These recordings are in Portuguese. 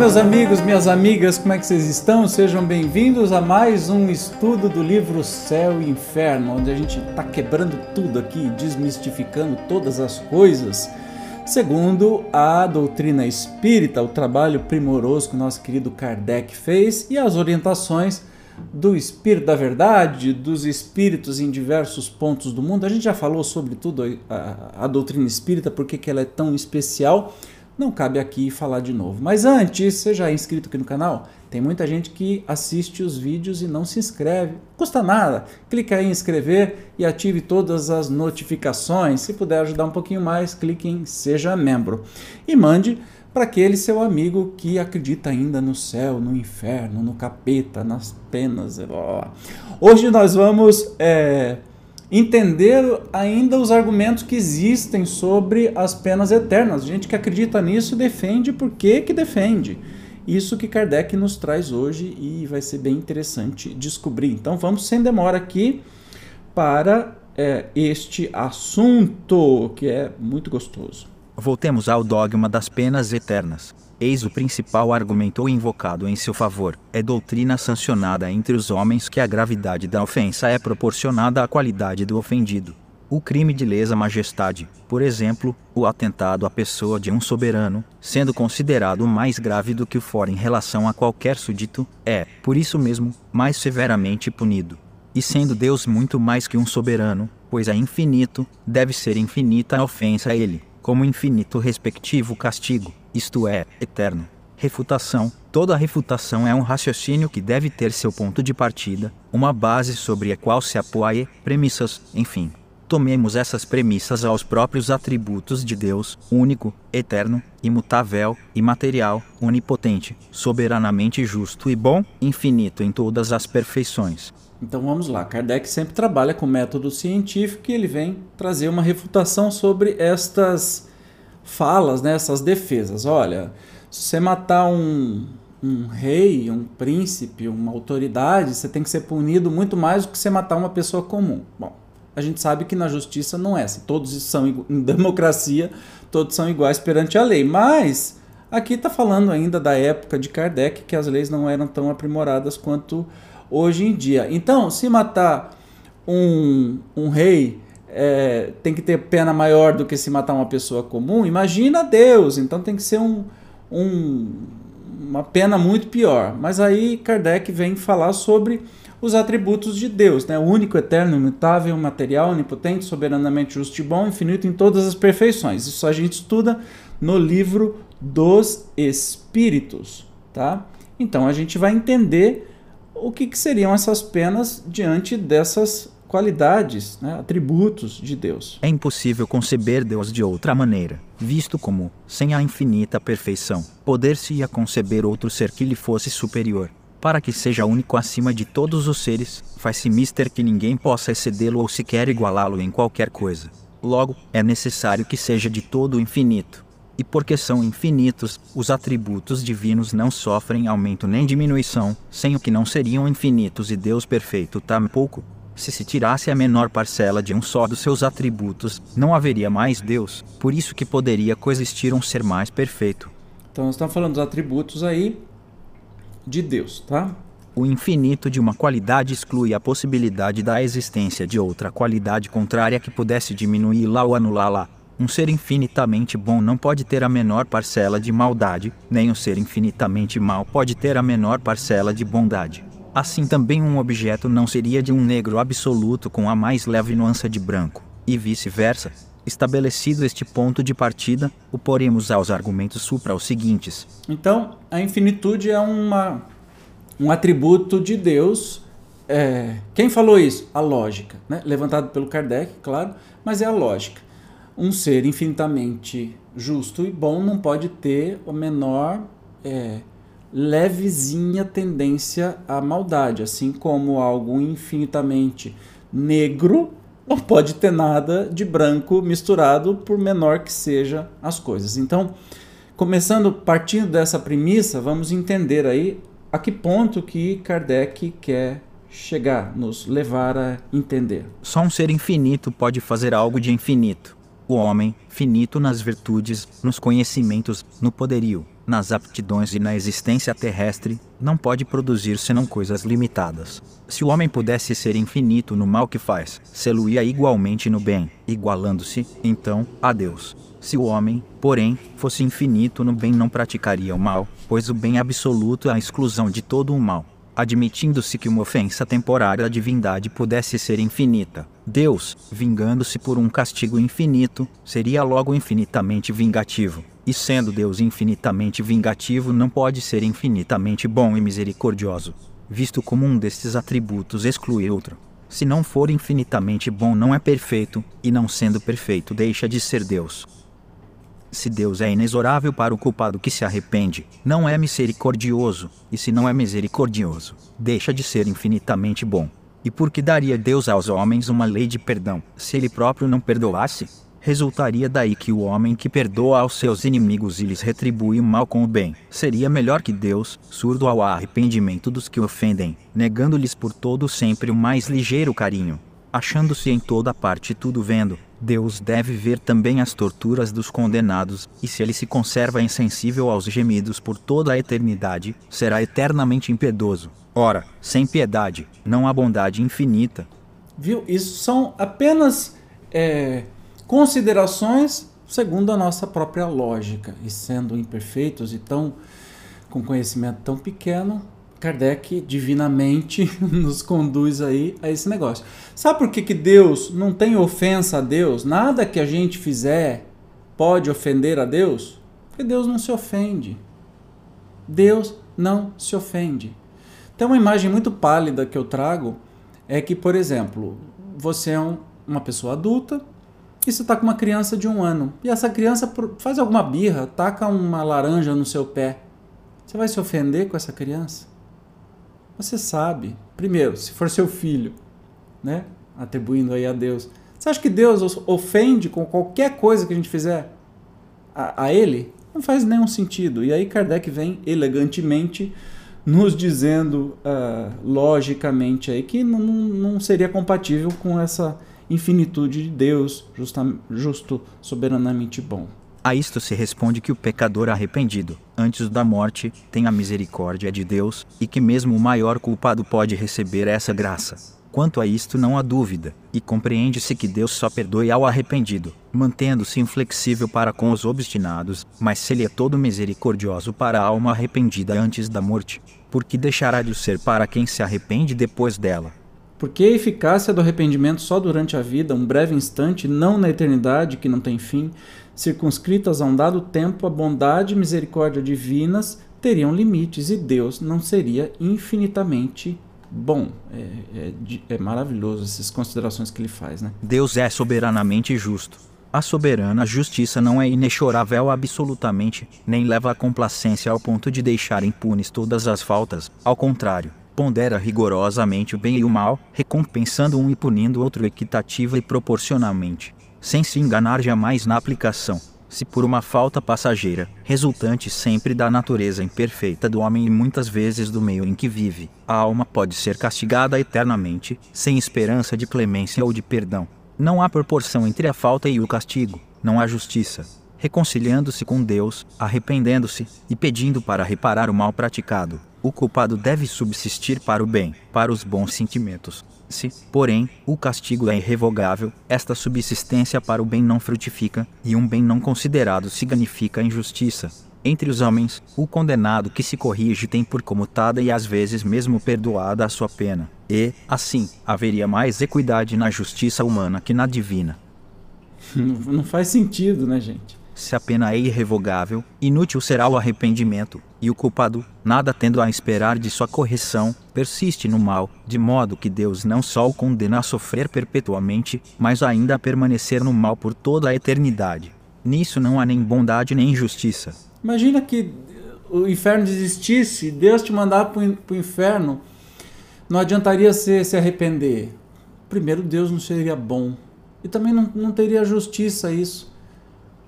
meus amigos, minhas amigas, como é que vocês estão? Sejam bem-vindos a mais um estudo do livro Céu e Inferno, onde a gente está quebrando tudo aqui, desmistificando todas as coisas, segundo a doutrina espírita, o trabalho primoroso que o nosso querido Kardec fez e as orientações do Espírito da Verdade, dos espíritos em diversos pontos do mundo. A gente já falou sobre tudo a, a, a doutrina espírita, porque que ela é tão especial não cabe aqui falar de novo. Mas antes, você já é inscrito aqui no canal? Tem muita gente que assiste os vídeos e não se inscreve. Custa nada. Clique aí em inscrever e ative todas as notificações. Se puder ajudar um pouquinho mais, clique em Seja Membro. E mande para aquele seu amigo que acredita ainda no céu, no inferno, no capeta, nas penas. Hoje nós vamos é, entender ainda os argumentos que existem sobre as penas eternas. Gente que acredita nisso defende por que que defende. Isso que Kardec nos traz hoje e vai ser bem interessante descobrir. Então vamos sem demora aqui para é, este assunto que é muito gostoso. Voltemos ao dogma das penas eternas. Eis o principal argumento invocado em seu favor. É doutrina sancionada entre os homens que a gravidade da ofensa é proporcionada à qualidade do ofendido. O crime de lesa majestade, por exemplo, o atentado à pessoa de um soberano, sendo considerado mais grave do que o for em relação a qualquer súdito, é, por isso mesmo, mais severamente punido. E sendo Deus muito mais que um soberano, pois é infinito, deve ser infinita a ofensa a ele, como infinito respectivo castigo isto é, eterno. Refutação: toda refutação é um raciocínio que deve ter seu ponto de partida, uma base sobre a qual se apoie, premissas, enfim. Tomemos essas premissas aos próprios atributos de Deus, único, eterno, imutável, imaterial, onipotente, soberanamente justo e bom, infinito em todas as perfeições. Então vamos lá, Kardec sempre trabalha com método científico e ele vem trazer uma refutação sobre estas falas, né, essas defesas. Olha, se você matar um, um rei, um príncipe, uma autoridade, você tem que ser punido muito mais do que você matar uma pessoa comum. Bom, a gente sabe que na justiça não é assim. Todos são em democracia, todos são iguais perante a lei. Mas aqui está falando ainda da época de Kardec, que as leis não eram tão aprimoradas quanto hoje em dia. Então, se matar um, um rei é, tem que ter pena maior do que se matar uma pessoa comum, imagina Deus, então tem que ser um, um, uma pena muito pior. Mas aí Kardec vem falar sobre os atributos de Deus, né? o único, eterno, imutável, material, onipotente, soberanamente justo e bom, infinito em todas as perfeições. Isso a gente estuda no livro dos Espíritos. Tá? Então a gente vai entender o que, que seriam essas penas diante dessas qualidades, né, atributos de Deus. É impossível conceber Deus de outra maneira, visto como, sem a infinita perfeição, poder-se-ia conceber outro ser que lhe fosse superior. Para que seja único acima de todos os seres, faz-se mister que ninguém possa excedê-lo ou sequer igualá-lo em qualquer coisa. Logo, é necessário que seja de todo infinito. E porque são infinitos, os atributos divinos não sofrem aumento nem diminuição, sem o que não seriam infinitos e Deus perfeito tampouco. Se se tirasse a menor parcela de um só dos seus atributos, não haveria mais Deus. Por isso que poderia coexistir um ser mais perfeito. Então nós estamos falando dos atributos aí de Deus, tá? O infinito de uma qualidade exclui a possibilidade da existência de outra qualidade contrária que pudesse diminuí-la ou anulá-la. Um ser infinitamente bom não pode ter a menor parcela de maldade, nem um ser infinitamente mau pode ter a menor parcela de bondade. Assim também um objeto não seria de um negro absoluto com a mais leve nuance de branco, e vice-versa. Estabelecido este ponto de partida, o poremos aos argumentos supra os seguintes. Então, a infinitude é uma, um atributo de Deus. É, quem falou isso? A lógica, né? levantado pelo Kardec, claro, mas é a lógica. Um ser infinitamente justo e bom não pode ter o menor é, levezinha tendência à maldade, assim como algo infinitamente negro não pode ter nada de branco misturado, por menor que seja as coisas. Então, começando partindo dessa premissa, vamos entender aí a que ponto que Kardec quer chegar, nos levar a entender. Só um ser infinito pode fazer algo de infinito. O homem, finito nas virtudes, nos conhecimentos, no poderio, nas aptidões e na existência terrestre, não pode produzir senão coisas limitadas. Se o homem pudesse ser infinito no mal que faz, sê-lo-ia igualmente no bem, igualando-se, então, a Deus. Se o homem, porém, fosse infinito no bem, não praticaria o mal, pois o bem absoluto é a exclusão de todo o mal. Admitindo-se que uma ofensa temporária à divindade pudesse ser infinita, Deus, vingando-se por um castigo infinito, seria logo infinitamente vingativo. E sendo Deus infinitamente vingativo, não pode ser infinitamente bom e misericordioso, visto como um destes atributos exclui outro. Se não for infinitamente bom, não é perfeito, e não sendo perfeito, deixa de ser Deus. Se Deus é inexorável para o culpado que se arrepende, não é misericordioso, e se não é misericordioso, deixa de ser infinitamente bom. E por que daria Deus aos homens uma lei de perdão, se ele próprio não perdoasse? Resultaria daí que o homem que perdoa aos seus inimigos e lhes retribui o mal com o bem, seria melhor que Deus, surdo ao arrependimento dos que ofendem, negando-lhes por todo sempre o mais ligeiro carinho. Achando-se em toda parte tudo vendo, Deus deve ver também as torturas dos condenados, e se ele se conserva insensível aos gemidos por toda a eternidade, será eternamente impiedoso. Ora, sem piedade, não há bondade infinita. Viu? Isso são apenas é, considerações segundo a nossa própria lógica. E sendo imperfeitos e tão com conhecimento tão pequeno, Kardec divinamente nos conduz aí a esse negócio. Sabe por que, que Deus não tem ofensa a Deus? Nada que a gente fizer pode ofender a Deus? Porque Deus não se ofende. Deus não se ofende. Tem uma imagem muito pálida que eu trago é que, por exemplo, você é um, uma pessoa adulta, e você está com uma criança de um ano. E essa criança faz alguma birra, taca uma laranja no seu pé. Você vai se ofender com essa criança? Você sabe. Primeiro, se for seu filho, né? Atribuindo aí a Deus. Você acha que Deus ofende com qualquer coisa que a gente fizer a, a ele? Não faz nenhum sentido. E aí Kardec vem elegantemente nos dizendo uh, logicamente aí que não, não seria compatível com essa infinitude de Deus, justa, justo, soberanamente bom. A isto se responde que o pecador arrependido, antes da morte, tem a misericórdia de Deus, e que mesmo o maior culpado pode receber essa graça. Quanto a isto não há dúvida, e compreende-se que Deus só perdoe ao arrependido, mantendo-se inflexível para com os obstinados, mas se ele é todo misericordioso para a alma arrependida antes da morte, porque deixará de ser para quem se arrepende depois dela. Porque a eficácia do arrependimento só durante a vida, um breve instante, não na eternidade que não tem fim, circunscritas a um dado tempo, a bondade e misericórdia divinas teriam limites e Deus não seria infinitamente bom. É, é, é maravilhoso essas considerações que ele faz, né? Deus é soberanamente justo. A soberana justiça não é inexorável absolutamente, nem leva a complacência ao ponto de deixar impunes todas as faltas. Ao contrário, pondera rigorosamente o bem e o mal, recompensando um e punindo outro equitativa e proporcionalmente, sem se enganar jamais na aplicação. Se por uma falta passageira, resultante sempre da natureza imperfeita do homem e muitas vezes do meio em que vive, a alma pode ser castigada eternamente, sem esperança de clemência ou de perdão. Não há proporção entre a falta e o castigo, não há justiça. Reconciliando-se com Deus, arrependendo-se e pedindo para reparar o mal praticado, o culpado deve subsistir para o bem, para os bons sentimentos. Se, porém, o castigo é irrevogável, esta subsistência para o bem não frutifica, e um bem não considerado significa injustiça. Entre os homens, o condenado que se corrige tem por comutada e às vezes mesmo perdoada a sua pena, e, assim, haveria mais equidade na justiça humana que na divina. Não faz sentido, né, gente? se a pena é irrevogável, inútil será o arrependimento, e o culpado, nada tendo a esperar de sua correção, persiste no mal, de modo que Deus não só o condena a sofrer perpetuamente, mas ainda a permanecer no mal por toda a eternidade. Nisso não há nem bondade nem justiça. Imagina que o inferno existisse, Deus te mandar para o inferno, não adiantaria você se arrepender. Primeiro, Deus não seria bom. E também não, não teria justiça isso.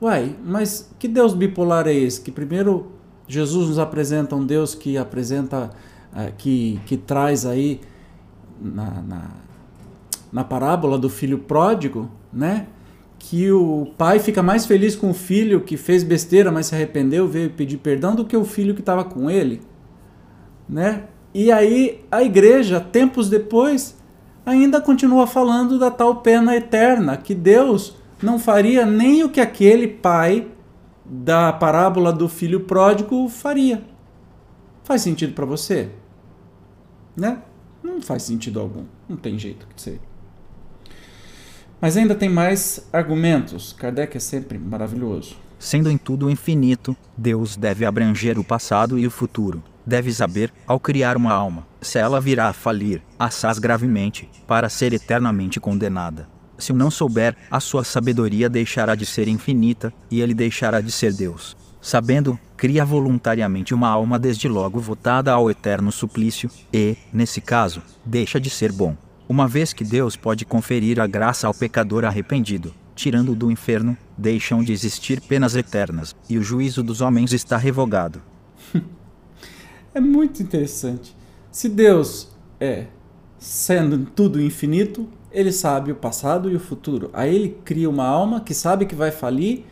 Uai, mas que Deus bipolar é esse? Que primeiro Jesus nos apresenta um Deus que apresenta, uh, que, que traz aí na, na, na parábola do filho pródigo, né? que o pai fica mais feliz com o filho que fez besteira, mas se arrependeu, veio pedir perdão, do que o filho que estava com ele, né? E aí a igreja, tempos depois, ainda continua falando da tal pena eterna, que Deus não faria nem o que aquele pai da parábola do filho pródigo faria. Faz sentido para você? Né? Não faz sentido algum. Não tem jeito de ser. Mas ainda tem mais argumentos. Kardec é sempre maravilhoso. Sendo em tudo infinito, Deus deve abranger o passado e o futuro. Deve saber, ao criar uma alma, se ela virá a falir, assaz gravemente, para ser eternamente condenada. Se não souber, a sua sabedoria deixará de ser infinita, e ele deixará de ser Deus. Sabendo, cria voluntariamente uma alma desde logo votada ao eterno suplício, e, nesse caso, deixa de ser bom. Uma vez que Deus pode conferir a graça ao pecador arrependido, tirando do inferno, deixam de existir penas eternas, e o juízo dos homens está revogado. é muito interessante. Se Deus é, sendo tudo infinito, ele sabe o passado e o futuro. Aí ele cria uma alma que sabe que vai falir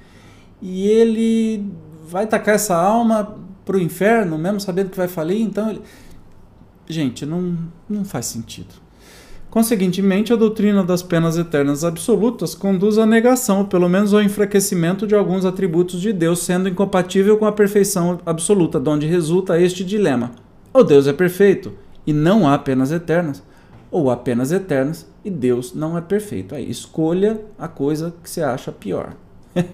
e ele vai tacar essa alma para o inferno, mesmo sabendo que vai falir. Então, ele... gente, não, não faz sentido. Conseguintemente, a doutrina das penas eternas absolutas conduz à negação, pelo menos ao enfraquecimento de alguns atributos de Deus, sendo incompatível com a perfeição absoluta, de onde resulta este dilema: ou Deus é perfeito e não há penas eternas, ou há penas eternas e Deus não é perfeito. Aí escolha a coisa que você acha pior.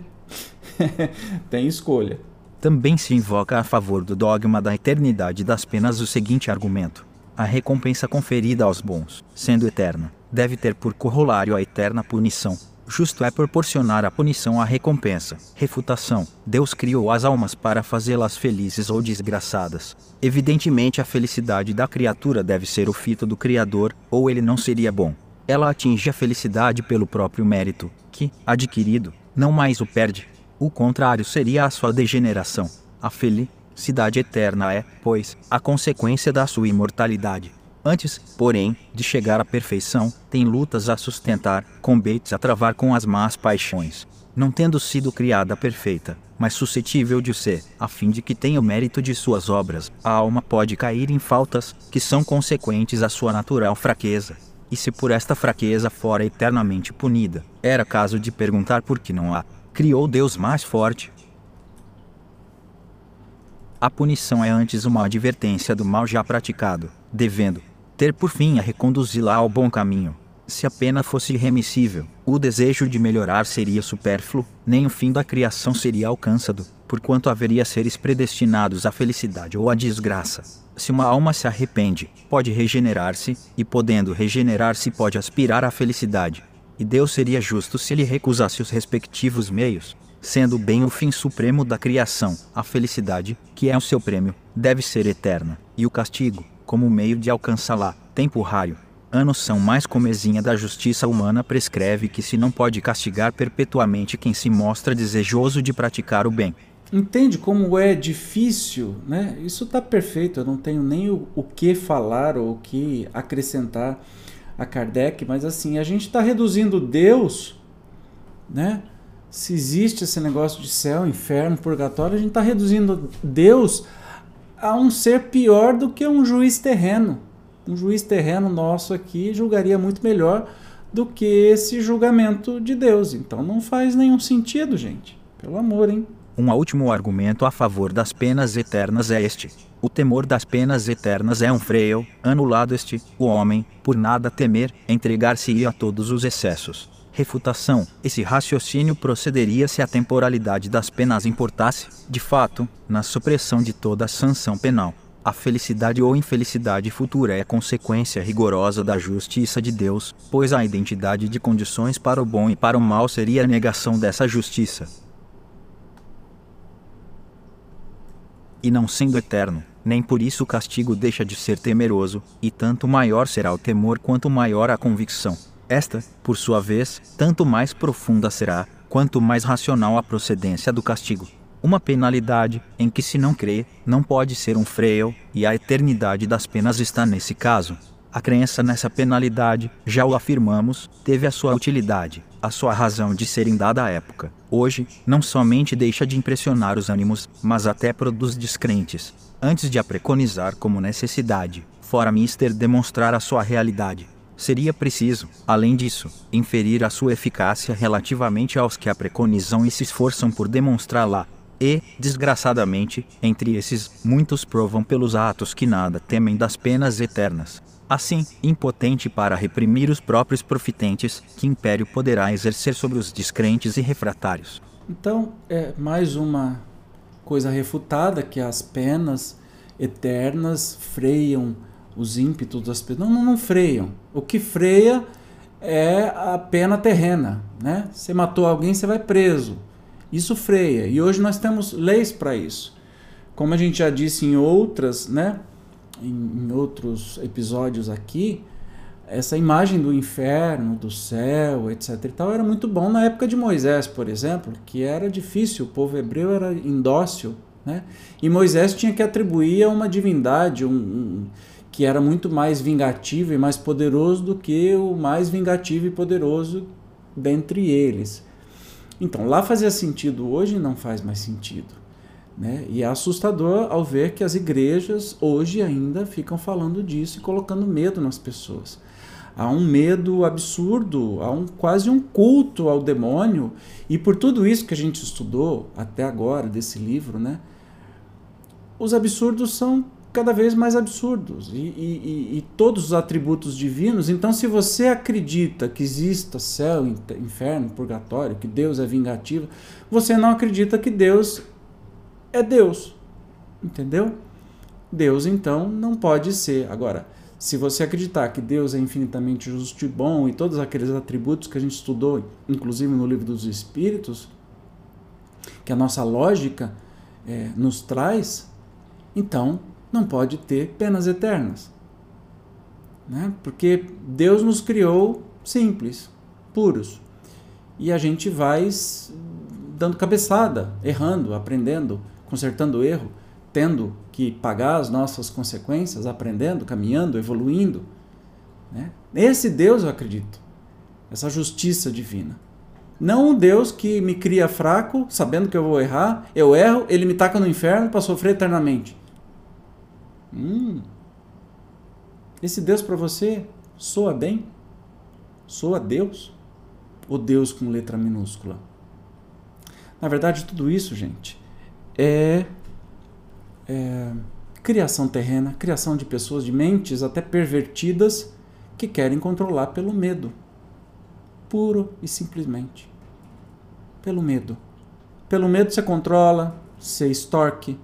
Tem escolha. Também se invoca a favor do dogma da eternidade das penas o seguinte argumento: a recompensa conferida aos bons, sendo eterna, deve ter por corolário a eterna punição. Justo é proporcionar a punição à recompensa. Refutação: Deus criou as almas para fazê-las felizes ou desgraçadas. Evidentemente, a felicidade da criatura deve ser o fito do Criador, ou ele não seria bom. Ela atinge a felicidade pelo próprio mérito, que, adquirido, não mais o perde. O contrário seria a sua degeneração. A felicidade cidade eterna é, pois, a consequência da sua imortalidade. Antes, porém, de chegar à perfeição, tem lutas a sustentar, combates a travar com as más paixões. Não tendo sido criada perfeita, mas suscetível de ser, a fim de que tenha o mérito de suas obras, a alma pode cair em faltas, que são consequentes à sua natural fraqueza. E se por esta fraqueza fora eternamente punida, era caso de perguntar por que não a criou Deus mais forte, a punição é antes uma advertência do mal já praticado, devendo ter por fim a reconduzi-la ao bom caminho. Se a pena fosse irremissível, o desejo de melhorar seria supérfluo, nem o fim da criação seria alcançado, porquanto haveria seres predestinados à felicidade ou à desgraça. Se uma alma se arrepende, pode regenerar-se, e podendo regenerar-se, pode aspirar à felicidade. E Deus seria justo se ele recusasse os respectivos meios, sendo bem o fim supremo da criação, a felicidade, que é o seu prêmio, deve ser eterna, e o castigo, como meio de alcançá-la, temporário. A noção mais comezinha da justiça humana prescreve que se não pode castigar perpetuamente quem se mostra desejoso de praticar o bem. Entende como é difícil, né? Isso está perfeito, eu não tenho nem o, o que falar ou o que acrescentar a Kardec, mas assim, a gente está reduzindo Deus, né? se existe esse negócio de céu, inferno, purgatório, a gente está reduzindo Deus a um ser pior do que um juiz terreno. Um juiz terreno nosso aqui julgaria muito melhor do que esse julgamento de Deus. Então não faz nenhum sentido, gente. Pelo amor, hein? Um último argumento a favor das penas eternas é este. O temor das penas eternas é um freio, anulado este, o homem, por nada temer, entregar-se-ia a todos os excessos refutação. Esse raciocínio procederia se a temporalidade das penas importasse, de fato, na supressão de toda sanção penal. A felicidade ou infelicidade futura é consequência rigorosa da justiça de Deus, pois a identidade de condições para o bom e para o mal seria a negação dessa justiça. E não sendo eterno, nem por isso o castigo deixa de ser temeroso, e tanto maior será o temor quanto maior a convicção. Esta, por sua vez, tanto mais profunda será, quanto mais racional a procedência do castigo. Uma penalidade, em que se não crê, não pode ser um freio, e a eternidade das penas está nesse caso. A crença nessa penalidade, já o afirmamos, teve a sua utilidade, a sua razão de ser dada à época. Hoje, não somente deixa de impressionar os ânimos, mas até produz descrentes. Antes de a preconizar como necessidade, fora mister demonstrar a sua realidade. Seria preciso, além disso, inferir a sua eficácia relativamente aos que a preconizam e se esforçam por demonstrá-la. E, desgraçadamente, entre esses, muitos provam pelos atos que nada temem das penas eternas. Assim, impotente para reprimir os próprios profitentes, que império poderá exercer sobre os descrentes e refratários? Então, é mais uma coisa refutada que as penas eternas freiam os ímpetos das pessoas. Não, não, freiam. O que freia é a pena terrena, né? Você matou alguém, você vai preso. Isso freia. E hoje nós temos leis para isso. Como a gente já disse em outras, né? em outros episódios aqui, essa imagem do inferno, do céu, etc. e tal, era muito bom na época de Moisés, por exemplo, que era difícil, o povo hebreu era indócil, né? E Moisés tinha que atribuir a uma divindade um, um, que era muito mais vingativo e mais poderoso do que o mais vingativo e poderoso dentre eles. Então, lá fazia sentido, hoje não faz mais sentido. Né? E é assustador ao ver que as igrejas hoje ainda ficam falando disso e colocando medo nas pessoas. Há um medo absurdo, há um, quase um culto ao demônio, e por tudo isso que a gente estudou até agora desse livro, né, os absurdos são cada vez mais absurdos e, e, e, todos os atributos divinos. Então, se você acredita que exista céu, inferno, purgatório, que Deus é vingativo, você não acredita que Deus é Deus. Entendeu? Deus, então, não pode ser. Agora, se você acreditar que Deus é infinitamente justo e bom e todos aqueles atributos que a gente estudou, inclusive no livro dos Espíritos, que a nossa lógica é, nos traz, então não pode ter penas eternas. Né? Porque Deus nos criou simples, puros. E a gente vai dando cabeçada, errando, aprendendo, consertando o erro, tendo que pagar as nossas consequências, aprendendo, caminhando, evoluindo. Né? Esse Deus eu acredito, essa justiça divina. Não um Deus que me cria fraco, sabendo que eu vou errar, eu erro, ele me taca no inferno para sofrer eternamente. Hum. Esse Deus para você soa bem? Soa Deus? Ou Deus com letra minúscula? Na verdade, tudo isso, gente, é, é criação terrena, criação de pessoas, de mentes até pervertidas que querem controlar pelo medo. Puro e simplesmente. Pelo medo. Pelo medo você controla, você extorque,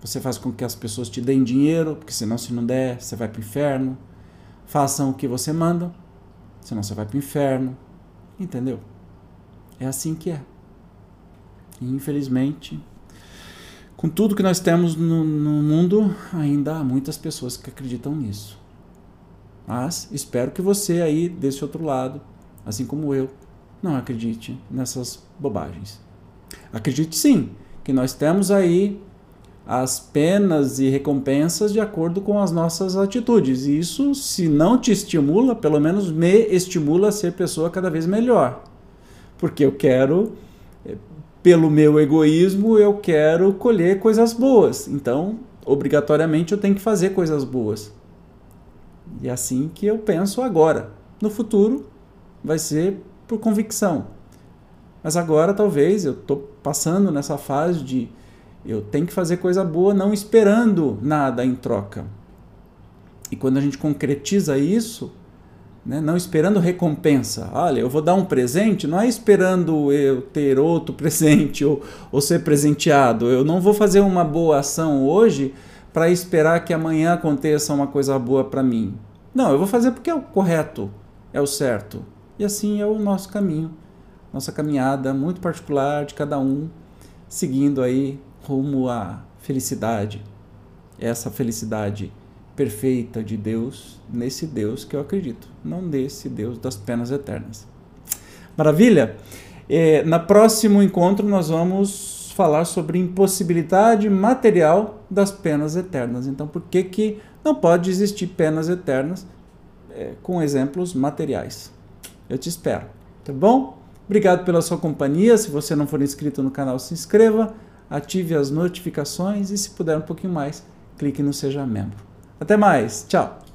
você faz com que as pessoas te deem dinheiro, porque senão se não der, você vai para o inferno. Façam o que você manda, senão você vai para o inferno. Entendeu? É assim que é. E, infelizmente, com tudo que nós temos no, no mundo, ainda há muitas pessoas que acreditam nisso. Mas espero que você aí desse outro lado, assim como eu, não acredite nessas bobagens. Acredite sim que nós temos aí as penas e recompensas de acordo com as nossas atitudes. E isso, se não te estimula, pelo menos me estimula a ser pessoa cada vez melhor. Porque eu quero pelo meu egoísmo, eu quero colher coisas boas. Então, obrigatoriamente, eu tenho que fazer coisas boas. E é assim que eu penso agora. No futuro, vai ser por convicção. Mas agora, talvez, eu estou passando nessa fase de eu tenho que fazer coisa boa não esperando nada em troca. E quando a gente concretiza isso, né? não esperando recompensa. Olha, eu vou dar um presente, não é esperando eu ter outro presente ou, ou ser presenteado. Eu não vou fazer uma boa ação hoje para esperar que amanhã aconteça uma coisa boa para mim. Não, eu vou fazer porque é o correto, é o certo. E assim é o nosso caminho, nossa caminhada muito particular de cada um, seguindo aí rumo à felicidade. Essa felicidade perfeita de Deus, nesse Deus que eu acredito, não nesse Deus das penas eternas. Maravilha? É, na próximo encontro nós vamos falar sobre impossibilidade material das penas eternas. Então, por que, que não pode existir penas eternas é, com exemplos materiais. Eu te espero, tá bom? Obrigado pela sua companhia. Se você não for inscrito no canal, se inscreva, ative as notificações e, se puder um pouquinho mais, clique no Seja Membro. Até mais, tchau!